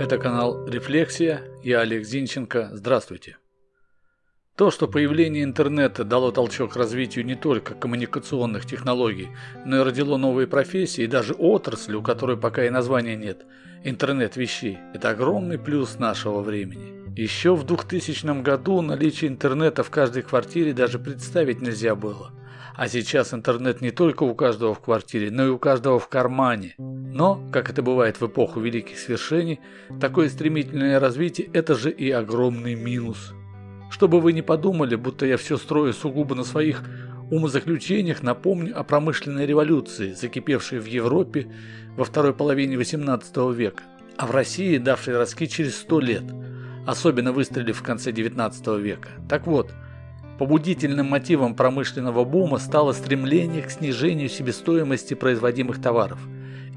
Это канал «Рефлексия», я Олег Зинченко, здравствуйте. То, что появление интернета дало толчок развитию не только коммуникационных технологий, но и родило новые профессии и даже отрасли, у которой пока и названия нет – интернет вещей – это огромный плюс нашего времени. Еще в 2000 году наличие интернета в каждой квартире даже представить нельзя было. А сейчас интернет не только у каждого в квартире, но и у каждого в кармане. Но, как это бывает в эпоху великих свершений, такое стремительное развитие – это же и огромный минус. Чтобы вы не подумали, будто я все строю сугубо на своих умозаключениях, напомню о промышленной революции, закипевшей в Европе во второй половине XVIII века, а в России давшей раски через сто лет – особенно выстрелив в конце 19 века. Так вот, побудительным мотивом промышленного бума стало стремление к снижению себестоимости производимых товаров.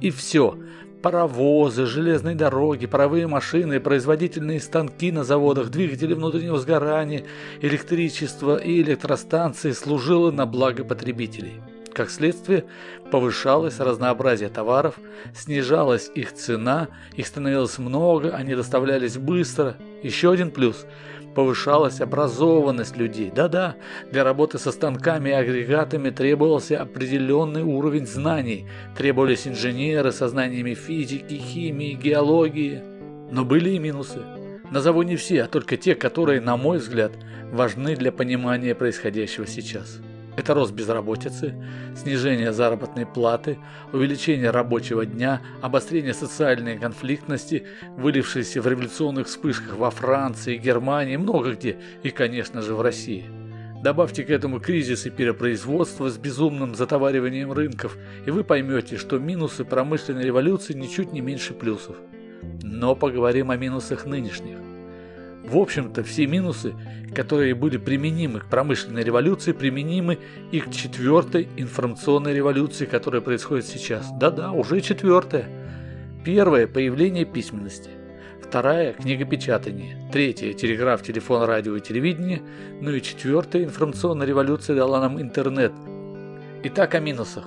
И все – паровозы, железные дороги, паровые машины, производительные станки на заводах, двигатели внутреннего сгорания, электричество и электростанции служило на благо потребителей. Как следствие, повышалось разнообразие товаров, снижалась их цена, их становилось много, они доставлялись быстро. Еще один плюс – повышалась образованность людей. Да-да, для работы со станками и агрегатами требовался определенный уровень знаний, требовались инженеры со знаниями физики, химии, геологии. Но были и минусы. Назову не все, а только те, которые, на мой взгляд, важны для понимания происходящего сейчас. Это рост безработицы, снижение заработной платы, увеличение рабочего дня, обострение социальной конфликтности, вылившиеся в революционных вспышках во Франции, Германии, много где и, конечно же, в России. Добавьте к этому кризис и перепроизводство с безумным затовариванием рынков, и вы поймете, что минусы промышленной революции ничуть не меньше плюсов. Но поговорим о минусах нынешних. В общем-то, все минусы, которые были применимы к промышленной революции, применимы и к четвертой информационной революции, которая происходит сейчас. Да-да, уже четвертая. Первое – появление письменности. Вторая – книгопечатание. Третья – телеграф, телефон, радио и телевидение. Ну и четвертая информационная революция дала нам интернет. Итак, о минусах.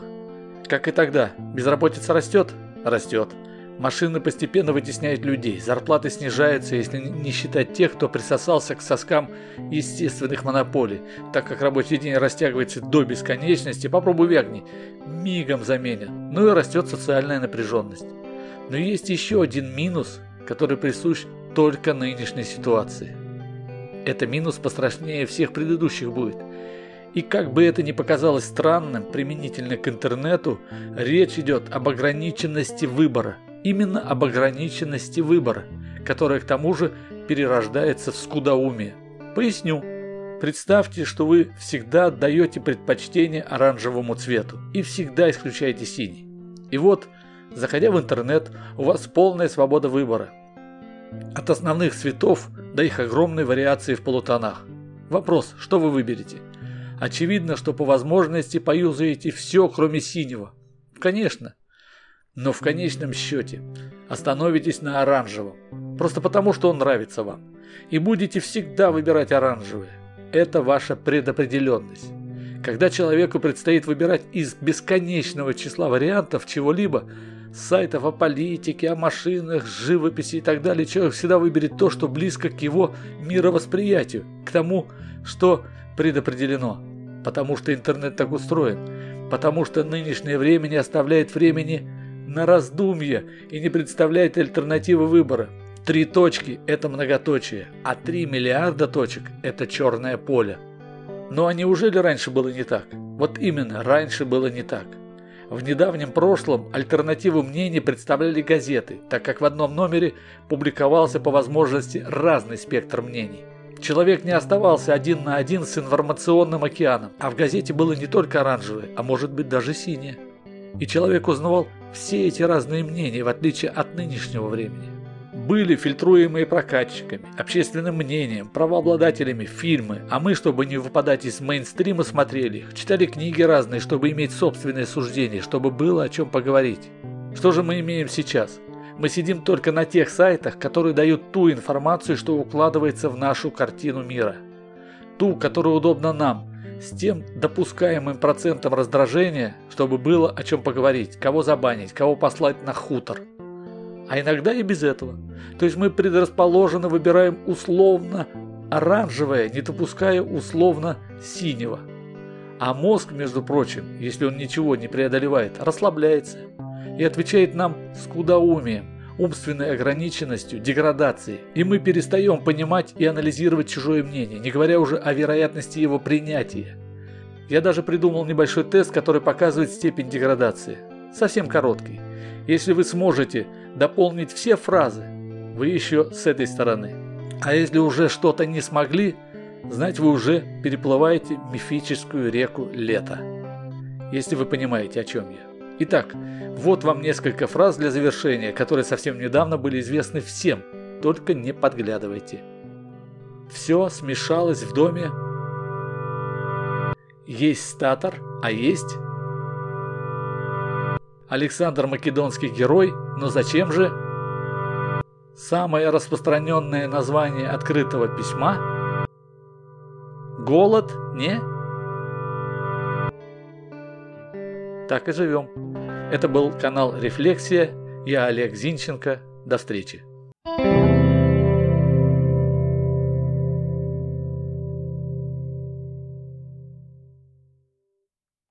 Как и тогда, безработица растет? Растет. Машины постепенно вытесняют людей, зарплаты снижаются, если не считать тех, кто присосался к соскам естественных монополий, так как рабочий день растягивается до бесконечности, попробуй вягни, мигом заменят. Ну и растет социальная напряженность. Но есть еще один минус, который присущ только нынешней ситуации. Это минус пострашнее всех предыдущих будет. И как бы это ни показалось странным применительно к интернету, речь идет об ограниченности выбора – именно об ограниченности выбора, которая к тому же перерождается в скудоумие. Поясню. Представьте, что вы всегда отдаете предпочтение оранжевому цвету и всегда исключаете синий. И вот, заходя в интернет, у вас полная свобода выбора. От основных цветов до их огромной вариации в полутонах. Вопрос, что вы выберете? Очевидно, что по возможности поюзаете все, кроме синего. Конечно, но в конечном счете остановитесь на оранжевом, просто потому что он нравится вам, и будете всегда выбирать оранжевый. Это ваша предопределенность. Когда человеку предстоит выбирать из бесконечного числа вариантов чего-либо, сайтов о политике, о машинах, живописи и так далее, человек всегда выберет то, что близко к его мировосприятию, к тому, что предопределено. Потому что интернет так устроен, потому что нынешнее время не оставляет времени на раздумье и не представляет альтернативы выбора. Три точки – это многоточие, а три миллиарда точек – это черное поле. Но а неужели раньше было не так? Вот именно, раньше было не так. В недавнем прошлом альтернативу мнений представляли газеты, так как в одном номере публиковался по возможности разный спектр мнений. Человек не оставался один на один с информационным океаном, а в газете было не только оранжевое, а может быть даже синее. И человек узнавал все эти разные мнения, в отличие от нынешнего времени. Были фильтруемые прокатчиками, общественным мнением, правообладателями фильмы, а мы, чтобы не выпадать из мейнстрима, смотрели их, читали книги разные, чтобы иметь собственное суждение, чтобы было о чем поговорить. Что же мы имеем сейчас? Мы сидим только на тех сайтах, которые дают ту информацию, что укладывается в нашу картину мира. Ту, которая удобна нам, с тем допускаемым процентом раздражения, чтобы было о чем поговорить, кого забанить, кого послать на хутор. А иногда и без этого. То есть мы предрасположенно выбираем условно оранжевое, не допуская условно синего. А мозг, между прочим, если он ничего не преодолевает, расслабляется и отвечает нам скудоумием, умственной ограниченностью, деградацией, и мы перестаем понимать и анализировать чужое мнение, не говоря уже о вероятности его принятия. Я даже придумал небольшой тест, который показывает степень деградации. Совсем короткий. Если вы сможете дополнить все фразы, вы еще с этой стороны. А если уже что-то не смогли, знать вы уже переплываете мифическую реку лета. Если вы понимаете, о чем я. Итак, вот вам несколько фраз для завершения, которые совсем недавно были известны всем, только не подглядывайте. Все смешалось в доме. Есть статор, а есть... Александр Македонский герой, но зачем же? Самое распространенное название открытого письма? Голод, не? Так и живем. Это был канал Рефлексия. Я Олег Зинченко. До встречи.